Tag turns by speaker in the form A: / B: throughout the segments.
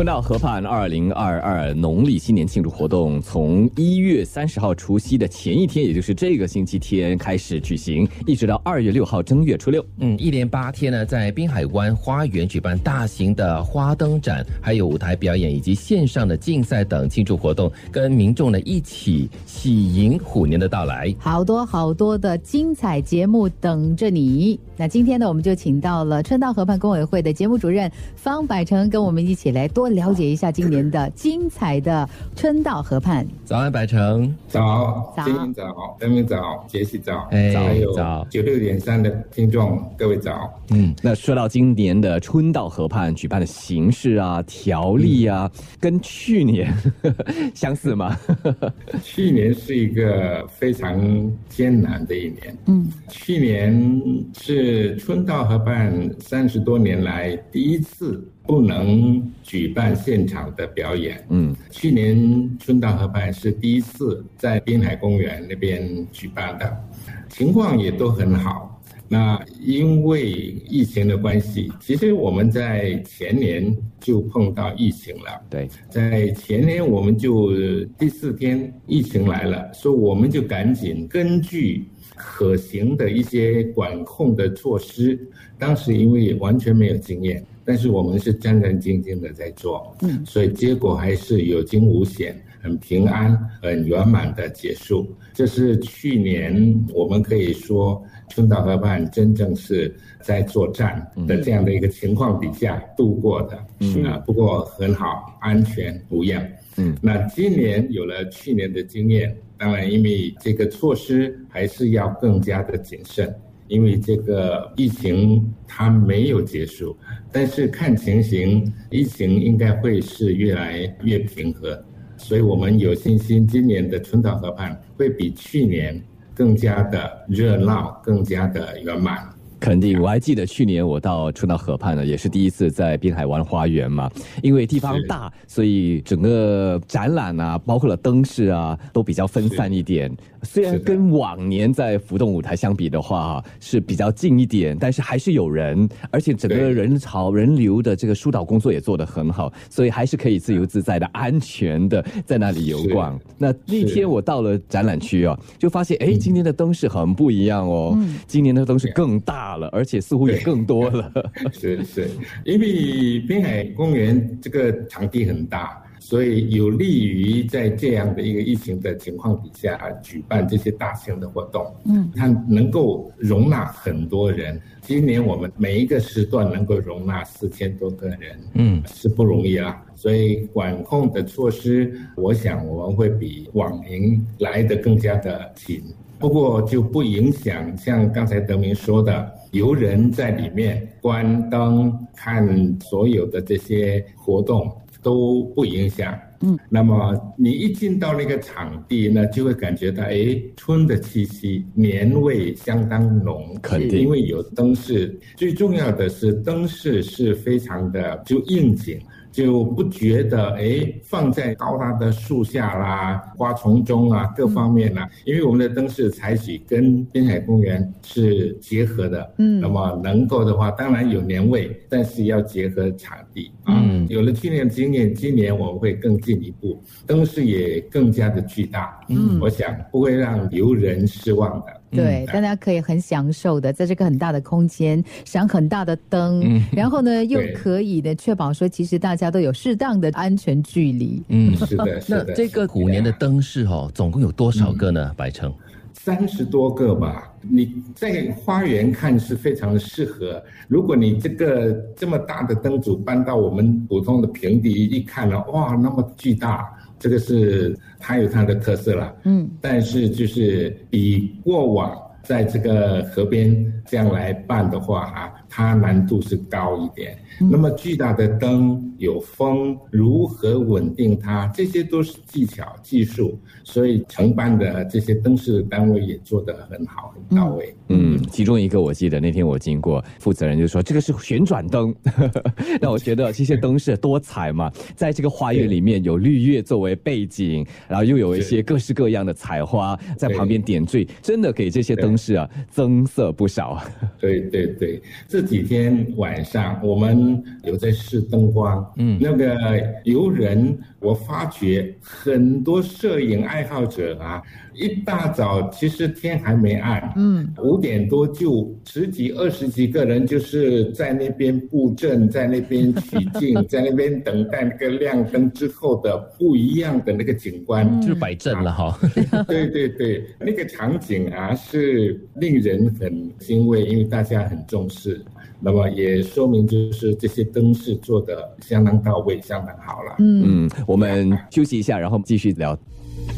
A: 春到河畔二零二二农历新年庆祝活动，从一月三十号除夕的前一天，也就是这个星期天开始举行，一直到二月六号正月初六。
B: 嗯，一连八天呢，在滨海湾花园举办大型的花灯展，还有舞台表演以及线上的竞赛等庆祝活动，跟民众呢一起喜迎虎年的到来。
C: 好多好多的精彩节目等着你。那今天呢，我们就请到了春到河畔工委会的节目主任方百成，跟我们一起来多了解一下今年的精彩的春到河畔。
B: 早安，百城。
D: 早，
C: 早
D: 今天早，登明早，杰西早，
B: 哎
D: 还有
A: 早
D: 九六点三的听众各位早。
A: 嗯，那说到今年的春到河畔举办的形式啊、条例啊，跟去年 相似吗？
D: 去年是一个非常艰难的一年。
C: 嗯，
D: 去年是春到河畔三十多年来第一次不能举办现场的表演。
A: 嗯，
D: 去年春到河畔是第一次在滨海公园那边举办的，情况也都很好。那因为疫情的关系，其实我们在前年就碰到疫情了。
A: 对，
D: 在前年我们就第四天疫情来了，所以我们就赶紧根据可行的一些管控的措施，当时因为完全没有经验，但是我们是战战兢兢的在做，
C: 嗯，
D: 所以结果还是有惊无险，很平安、很圆满的结束。这是去年我们可以说春岛河畔真正是在作战的这样的一个情况底下度过的，
A: 嗯。
D: 啊，不过很好，安全无恙。
A: 嗯，
D: 那今年有了去年的经验，当然因为这个措施还是要更加的谨慎，因为这个疫情它没有结束，但是看情形，疫情应该会是越来越平和，所以我们有信心，今年的春岛河畔会比去年更加的热闹，更加的圆满。
A: 肯定，我还记得去年我到春到河畔呢，也是第一次在滨海湾花园嘛。因为地方大，所以整个展览啊，包括了灯饰啊，都比较分散一点。虽然跟往年在浮动舞台相比的话，是比较近一点，但是还是有人，而且整个人潮人流的这个疏导工作也做得很好，所以还是可以自由自在的、安全的 在那里游逛。那那天我到了展览区啊，就发现哎，今天的灯饰很不一样哦，
C: 嗯。
A: 今年的灯饰更大了，而且似乎也更多了。
D: 是是，因为滨海公园这个场地很大，所以有利于在这样的一个疫情的情况底下举办这些大型的活动。
C: 嗯，
D: 它能够容纳很多人。今年我们每一个时段能够容纳四千多个人，
B: 嗯，
D: 是不容易啦。所以管控的措施，我想我们会比往年来的更加的紧。不过就不影响，像刚才德明说的，游人在里面关灯、看所有的这些活动都不影响。
C: 嗯，
D: 那么你一进到那个场地呢，就会感觉到，哎，春的气息，年味相当浓。
A: 肯定
D: 因为有灯饰，最重要的是灯饰是非常的就应景。就不觉得哎，放在高大的树下啦、花丛中啊，各方面啦、因为我们的灯饰采取跟滨海公园是结合的，
C: 嗯。
D: 那么能够的话，当然有年味，但是要结合场地啊。
B: 嗯。
D: 有了去年的经验，今年我们会更进一步，灯饰也更加的巨大，
C: 嗯。
D: 我想不会让游人失望的。
C: 对，
D: 嗯
C: 大家可以很享受的，在这个很大的空间闪很大的灯，
B: 嗯
C: 然后呢，又可以的确保说，其实大家都有适当的安全距离。
B: 嗯，
D: 是的，是
B: 那
D: 的。
B: 这个虎年的灯饰哦，总共有多少个呢？白城？
D: 三十多个吧，你在花园看是非常的适合。如果你这个这么大的灯组搬到我们普通的平地一看呢，哇，那么巨大，这个是它有它的特色了。
C: 嗯，
D: 但是就是比过往在这个河边这样来办的话啊，它难度是高一点。那么巨大的灯有风，如何稳定它，这些都是技巧技术，所以承办的这些灯饰单位也做得很好，很到位。
A: 嗯，其中一个我记得那天我经过，负责人就说这个是旋转灯。那我觉得这些灯饰多彩嘛，在这个花园里面有绿叶作为背景，然后又有一些各式各样的彩花在旁边点缀，真的给这些灯灯饰啊增色不少。
D: 对对对，这几天晚上我们有在试灯光，嗯，那个游人，我发觉很多摄影爱好者啊。一大早，其实天还没暗，嗯，五点多就十几、二十几个人，就是在那边布阵，在那边取景，在那边等待那个亮灯之后的不一样的那个景观，
B: 就是摆阵了哈。
D: 对对对，那个场景啊是令人很欣慰，因为大家很重视，那么也说明就是这些灯饰做的相当到位，相当好了。
A: 嗯，我们休息一下，然后继续聊。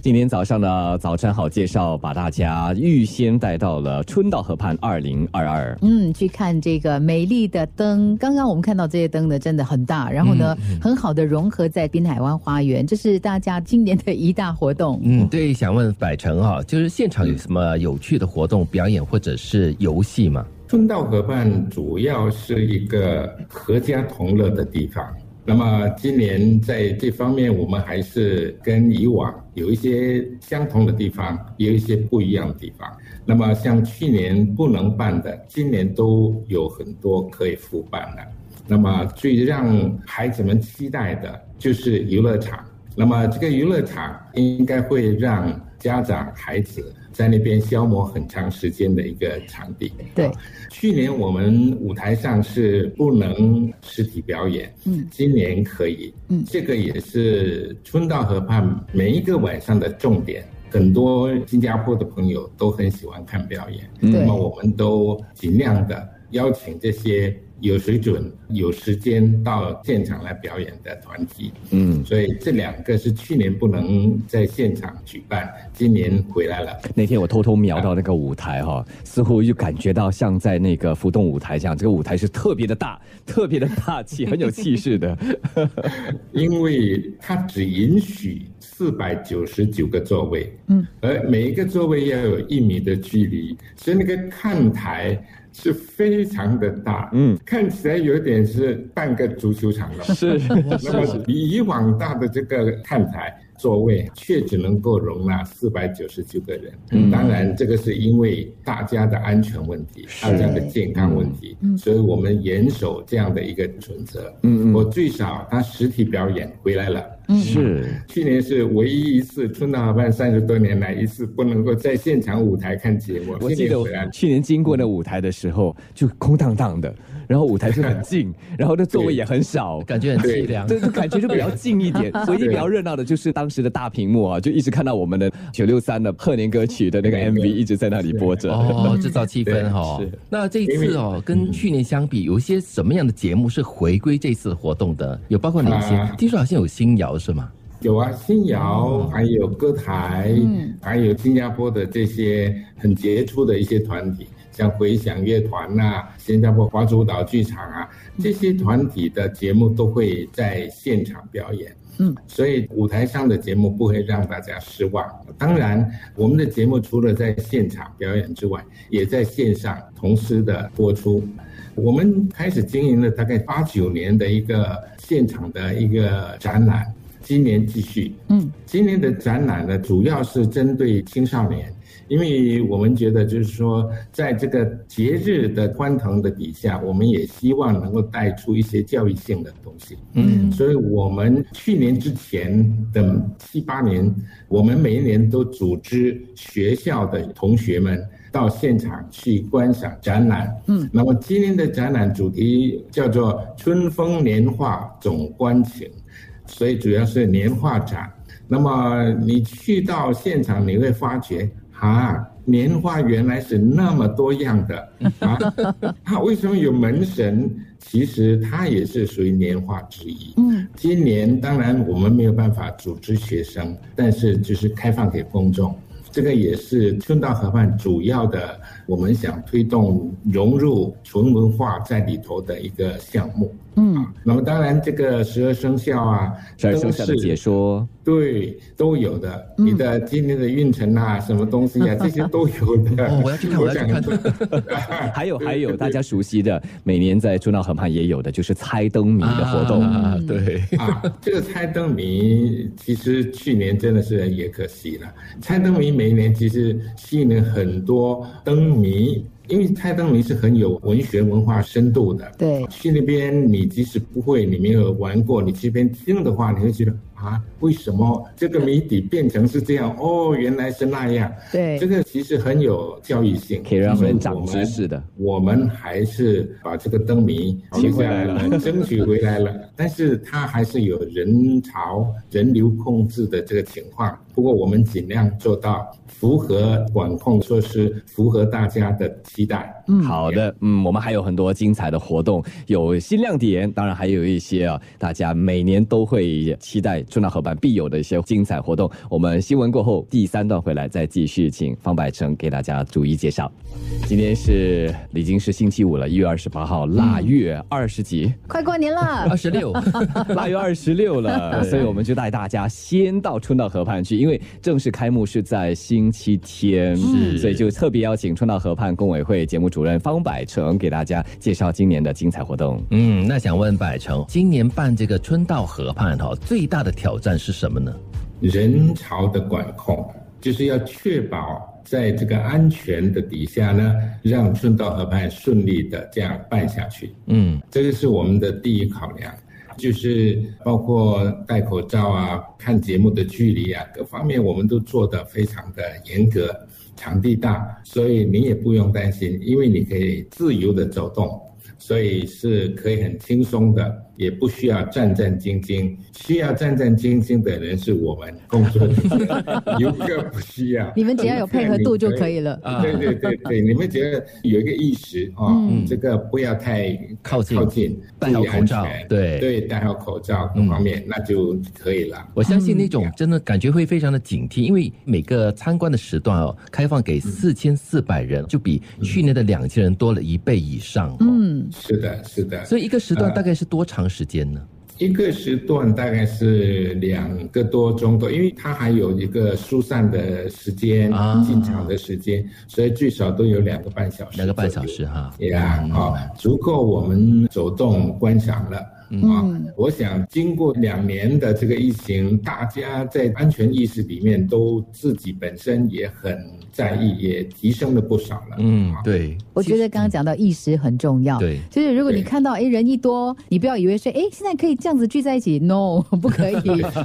A: 今天早上的早餐好介绍，把大家预先带到了春道河畔二零二二。
C: 嗯，去看这个美丽的灯。刚刚我们看到这些灯呢，真的很大，然后呢，很好的融合在滨海湾花园，这是大家今年的一大活动。
B: 嗯，对，想问百成哈，就是现场有什么有趣的活动表演或者是游戏吗？
D: 春道河畔主要是一个合家同乐的地方。那么今年在这方面，我们还是跟以往有一些相同的地方，也有一些不一样的地方。那么像去年不能办的，今年都有很多可以复办的。那么最让孩子们期待的就是游乐场。那么这个游乐场应该会让家长、孩子。在那边消磨很长时间的一个场地。
C: 对，
D: 去年我们舞台上是不能实体表演，嗯，今年可以，嗯，这个也是春到河畔每一个晚上的重点。很多新加坡的朋友都很喜欢看表演，那么我们都尽量的邀请这些。有水准、有时间到现场来表演的团体，嗯，所以这两个是去年不能在现场举办，今年回来了。
A: 那天我偷偷瞄到那个舞台哈，似乎就感觉到像在那个浮动舞台这样，这个舞台是特别的大、特别的大气、很有气势的。
D: 因为它只允许四百九十九个座位，嗯，而每一个座位要有一米的距离，所以那个看台。是非常的大，嗯，看起来有点是半个足球场了，
A: 是，
D: 那么比以往大的这个看台。座位却只能够容纳四百九十九个人，嗯。当然这个是因为大家的安全问题，大家的健康问题，所以我们严守这样的一个准则。嗯我最少他实体表演回来了，
A: 是。
D: 去年是唯一一次春大办三十多年来一次不能够在现场舞台看节目。
A: 我记得去年经过那舞台的时候就空荡荡的。然后舞台就很近，然后那座位也很少，
B: 感觉很凄凉。
A: 对，就感觉就比较近一点。唯一比较热闹的就是当时的大屏幕啊，就一直看到我们的九六三的贺年歌曲的那个 MV 一直在那里播着，
B: 哦，制造气氛哈。那这一次哦，跟去年相比，有一些什么样的节目是回归这次活动的？有包括哪些？听说好像有新谣是吗？
D: 有啊，新谣，还有歌台，还有新加坡的这些很杰出的一些团体。像回响乐团呐，新加坡华族岛剧场啊，这些团体的节目都会在现场表演。嗯，所以舞台上的节目不会让大家失望。当然，我们的节目除了在现场表演之外，也在线上同时的播出。我们开始经营了大概八九年的一个现场的一个展览，今年继续。嗯，今年的展览呢，主要是针对青少年。因为我们觉得，就是说，在这个节日的欢腾的底下，我们也希望能够带出一些教育性的东西。嗯，所以我们去年之前的七八年，我们每一年都组织学校的同学们到现场去观赏展览。嗯，那么今年的展览主题叫做“春风年画总观情”，所以主要是年画展。那么你去到现场，你会发觉。啊，年画原来是那么多样的啊！它为什么有门神？其实它也是属于年画之一。嗯，今年当然我们没有办法组织学生，但是就是开放给公众。这个也是春道河畔主要的，我们想推动融入纯文化在里头的一个项目。嗯，那么当然这个十二生肖啊，
A: 十二生肖的解说，
D: 对，都有的。你的今年的运程啊，什么东西啊，这些都有的。
B: 我要去看，我要去看。
A: 还有 还有，大家熟悉的，每年在春道河畔也有的，就是猜灯谜的活动
B: 啊。对，
D: 啊，这个猜灯谜其实去年真的是也可惜了。猜灯谜每一年其实吸引了很多灯谜。因为猜灯谜是很有文学文化深度的，
C: 对，
D: 去那边你即使不会，你没有玩过，你这边听的话，你会觉得啊，为什么这个谜底变成是这样？哦，原来是那样。
C: 对，
D: 这个其实很有教育性，
A: 可以让人长知识的。
D: 我们还是把这个灯谜
A: 取回来了，
D: 争取回来了。但是它还是有人潮、人流控制的这个情况。不过我们尽量做到符合管控措施，符合大家的期待。
A: 嗯，好的，嗯，我们还有很多精彩的活动，有新亮点，当然还有一些啊，大家每年都会期待春到河畔必有的一些精彩活动。我们新闻过后第三段回来再继续，请方百成给大家逐一介绍。今天是已经是星期五了，一月二十八号，腊月二十几，
C: 快过年了，
B: 二十六，
A: 腊月二十六了，所以我们就带大家先到春到河畔去。因为正式开幕是在星期天，
B: 是，
A: 所以就特别邀请春到河畔工委会节目主任方百成给大家介绍今年的精彩活动。
B: 嗯，那想问百成，今年办这个春到河畔哈，最大的挑战是什么呢？
D: 人潮的管控，就是要确保在这个安全的底下呢，让春到河畔顺利的这样办下去。
B: 嗯，
D: 这个是我们的第一考量。就是包括戴口罩啊、看节目的距离啊，各方面我们都做得非常的严格。场地大，所以你也不用担心，因为你可以自由的走动，所以是可以很轻松的。也不需要战战兢兢，需要战战兢兢的人是我们工作人员，游客不需要。
C: 你们只要有配合度就可以了。
D: 对对对对，你们觉得有一个意识啊，这个不要太
B: 靠近，
D: 靠近，
B: 戴好口罩，对
D: 对，戴好口罩各方面那就可以了。
B: 我相信那种真的感觉会非常的警惕，因为每个参观的时段哦，开放给四千四百人，就比去年的两千人多了一倍以上。
C: 嗯，
D: 是的，是的。
B: 所以一个时段大概是多长？时间呢？
D: 一个时段大概是两个多钟头，因为它还有一个疏散的时间、进场的时间，所以最少都有两个半小时。
B: 两个半小时哈，
D: 呀，好，足够我们走动观赏了。啊，我想经过两年的这个疫情，大家在安全意识里面都自己本身也很在意，也提升了不少了。
B: 嗯，对。
C: 我觉得刚刚讲到意识很重要。
B: 对，
C: 就是如果你看到哎人一多，你不要以为说哎现在可以这样子聚在一起，no 不可以。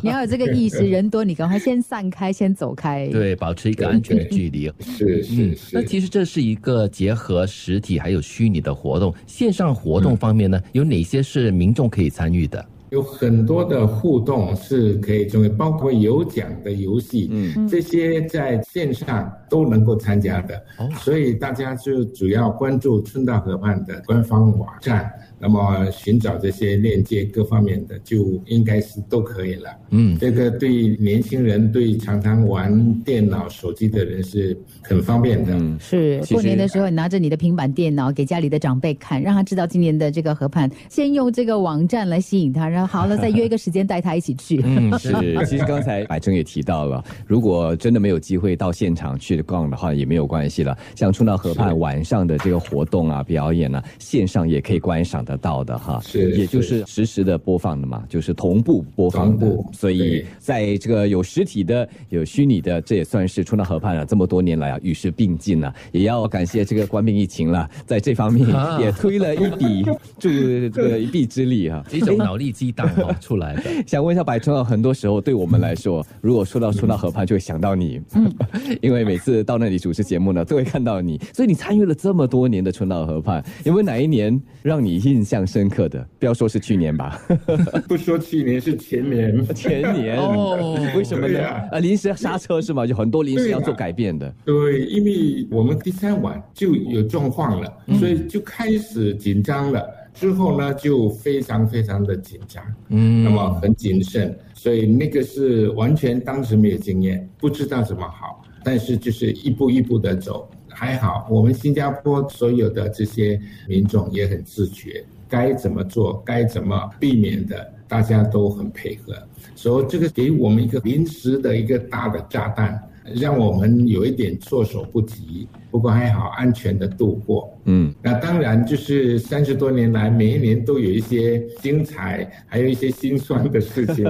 C: 你要有这个意识，人多你赶快先散开，先走开。
B: 对，保持一个安全的距离。
D: 是是是。
B: 那其实这是一个结合实体还有虚拟的活动。线上活动方面呢，有哪些是民众可可以参与的
D: 有很多的互动是可以成为，包括有奖的游戏，嗯，这些在线上都能够参加的，所以大家就主要关注春到河畔的官方网站。那么寻找这些链接各方面的，就应该是都可以了。
B: 嗯，
D: 这个对年轻人、对常常玩电脑、手机的人是很方便的。
C: 嗯，是过年的时候，你拿着你的平板电脑给家里的长辈看，让他知道今年的这个河畔，先用这个网站来吸引他，然后好了再约一个时间带他一起去。
A: 嗯，是。其实刚才百正也提到了，如果真的没有机会到现场去逛的话，也没有关系了。像冲到河畔晚上的这个活动啊、表演啊，线上也可以观赏。得到的哈，
D: 是，
A: 也就是实时的播放的嘛，就是同步播放的，所以在这个有实体的、有虚拟的，这也算是春到河畔了。这么多年来啊，与时并进了，也要感谢这个官兵疫情了，在这方面也推了一笔 助这个一臂之力哈，
B: 一种脑力激荡哦出来的。
A: 想问一下百春啊，很多时候对我们来说，如果说到春到河畔，就会想到你，因为每次到那里主持节目呢，都会看到你，所以你参与了这么多年的春到河畔，有没有哪一年让你印？印象深刻的，不要说是去年吧，
D: 不说去年是前年，
A: 前年哦，为什么呢？啊，临时刹车是吗？有很多临时要做改变的。
D: 对，因为我们第三晚就有状况了，所以就开始紧张了。之后呢，就非常非常的紧张，嗯，那么很谨慎，所以那个是完全当时没有经验，不知道怎么好，但是就是一步一步的走。还好，我们新加坡所有的这些民众也很自觉，该怎么做，该怎么避免的，大家都很配合。所以这个给我们一个临时的一个大的炸弹，让我们有一点措手不及。不过还好，安全的度过。
A: 嗯，
D: 那当然就是三十多年来，每一年都有一些精彩，还有一些心酸的事情。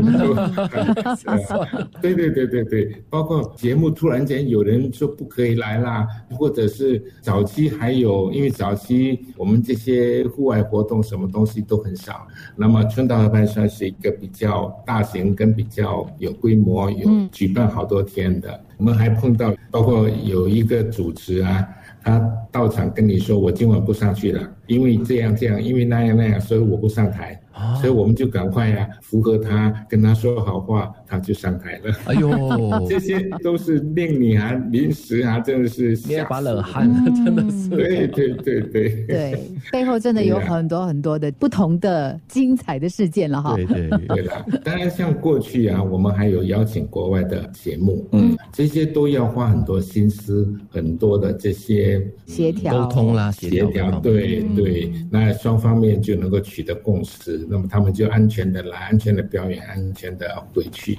D: 对对对对对，包括节目突然间有人说不可以来啦，或者是早期还有，因为早期我们这些户外活动什么东西都很少。那么春道河畔算是一个比较大型跟比较有规模、有举办好多天的。我们还碰到，包括有一个主持啊，他到场跟你说：“我今晚不上去了，因为这样这样，因为那样那样，所以我不上台。”所以我们就赶快呀，符合他，跟他说好话，他就上台了。哎呦，这些都是令你啊临时啊，真的是
B: 捏把冷汗，真的是。
D: 对对对对
C: 对，背后真的有很多很多的不同的精彩的事件了哈。
B: 对对
D: 对了，当然像过去啊，我们还有邀请国外的节目，嗯，这些都要花很多心思，很多的这些
C: 协调、
B: 沟通啦，
D: 协调。对对，那双方面就能够取得共识。那么他们就安全的来，安全的表演，安全的回去。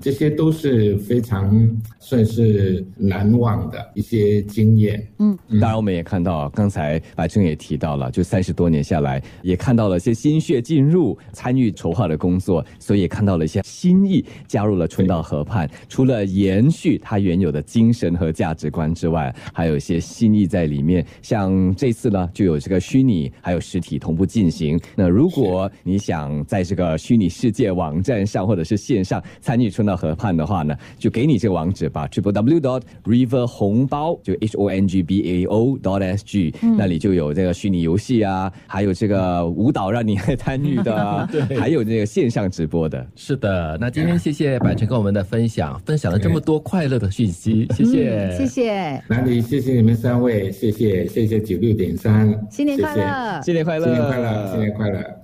D: 这些都是非常算是难忘的一些经验。
A: 嗯，当然我们也看到，刚才白春也提到了，就三十多年下来，也看到了一些心血进入参与筹划的工作，所以也看到了一些心意加入了春道河畔。除了延续它原有的精神和价值观之外，还有一些心意在里面。像这次呢，就有这个虚拟还有实体同步进行。那如果你想在这个虚拟世界网站上或者是线上参与春到河畔的话呢，就给你这个网址吧，triple w dot river 红包就 h o n g b a o dot s g，那里就有这个虚拟游戏啊，还有这个舞蹈让你来参与的，对，还有这个线上直播的。
B: 是的，那今天谢谢百成跟我们的分享，分享了这么多快乐的讯息，谢谢，
C: 谢谢。
D: 哪里？谢谢你们三位，谢谢，谢谢九六点三，
C: 新年快乐，
A: 新年快乐，
D: 新年快乐，新年快乐。